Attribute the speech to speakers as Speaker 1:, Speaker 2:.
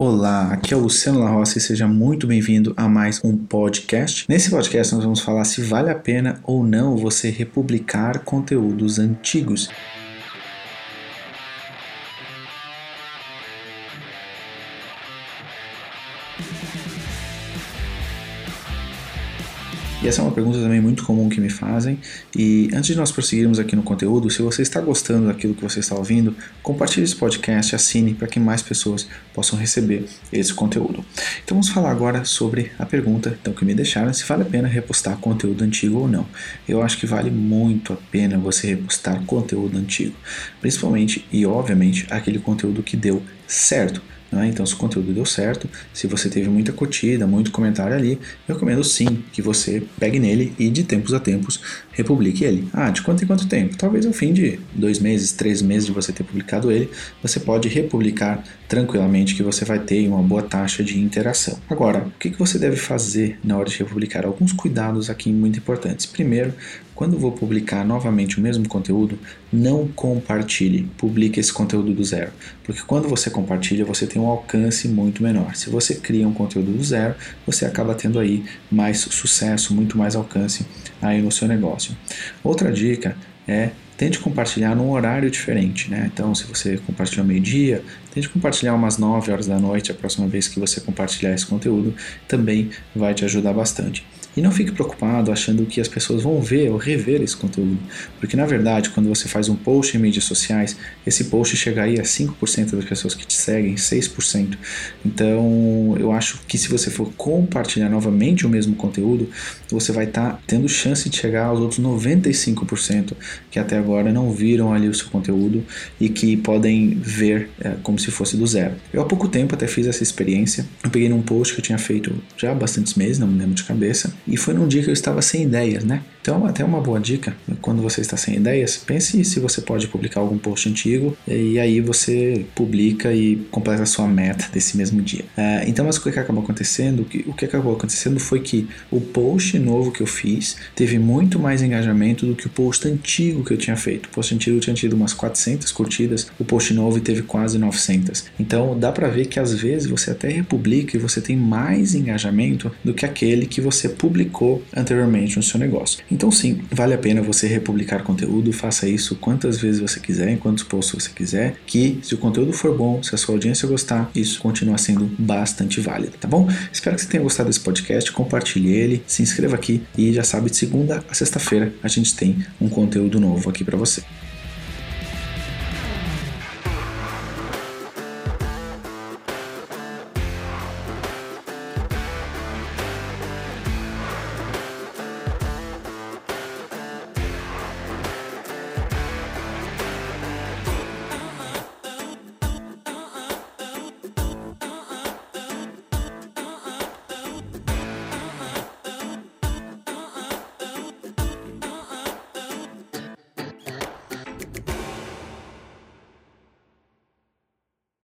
Speaker 1: Olá, aqui é o Luciano La e seja muito bem-vindo a mais um podcast. Nesse podcast nós vamos falar se vale a pena ou não você republicar conteúdos antigos. E essa é uma pergunta também muito comum que me fazem. E antes de nós prosseguirmos aqui no conteúdo, se você está gostando daquilo que você está ouvindo, compartilhe esse podcast, assine para que mais pessoas possam receber esse conteúdo. Então vamos falar agora sobre a pergunta então, que me deixaram, se vale a pena repostar conteúdo antigo ou não. Eu acho que vale muito a pena você repostar conteúdo antigo, principalmente e obviamente aquele conteúdo que deu certo. Né? Então, se o conteúdo deu certo, se você teve muita curtida, muito comentário ali, eu recomendo sim que você pegue nele e de tempos a tempos republique ele. Ah, de quanto em quanto tempo? Talvez ao fim de dois meses, três meses de você ter publicado ele, você pode republicar tranquilamente que você vai ter uma boa taxa de interação. Agora, o que você deve fazer na hora de republicar? Alguns cuidados aqui muito importantes. Primeiro, quando vou publicar novamente o mesmo conteúdo, não compartilhe, publique esse conteúdo do zero, porque quando você compartilha, você tem um alcance muito menor. Se você cria um conteúdo do zero, você acaba tendo aí mais sucesso, muito mais alcance aí no seu negócio. Outra dica é tente compartilhar num horário diferente, né? Então, se você compartilhou meio-dia, tente compartilhar umas 9 horas da noite a próxima vez que você compartilhar esse conteúdo, também vai te ajudar bastante. E não fique preocupado achando que as pessoas vão ver ou rever esse conteúdo, porque na verdade, quando você faz um post em mídias sociais, esse post chega aí a 5% das pessoas que te seguem, 6%. Então, eu acho que se você for compartilhar novamente o mesmo conteúdo, você vai estar tá tendo chance de chegar aos outros 95% que até agora não viram ali o seu conteúdo e que podem ver é, como se fosse do zero. Eu há pouco tempo até fiz essa experiência. Eu peguei num post que eu tinha feito já há bastantes meses, não me lembro de cabeça, e foi num dia que eu estava sem ideias, né? Então, até uma boa dica, quando você está sem ideias, pense se você pode publicar algum post antigo e aí você publica e completa a sua meta desse mesmo dia. É, então, mas o que acabou acontecendo? O que acabou acontecendo foi que o post novo que eu fiz teve muito mais engajamento do que o post antigo que eu tinha feito. O post antigo tinha tido umas 400 curtidas, o post novo teve quase 900. Então, dá para ver que às vezes você até republica e você tem mais engajamento do que aquele que você publicou anteriormente no seu negócio. Então sim, vale a pena você republicar conteúdo, faça isso quantas vezes você quiser, em quantos posts você quiser, que se o conteúdo for bom, se a sua audiência gostar, isso continua sendo bastante válido, tá bom? Espero que você tenha gostado desse podcast, compartilhe ele, se inscreva aqui e já sabe, de segunda a sexta-feira a gente tem um conteúdo novo aqui para você.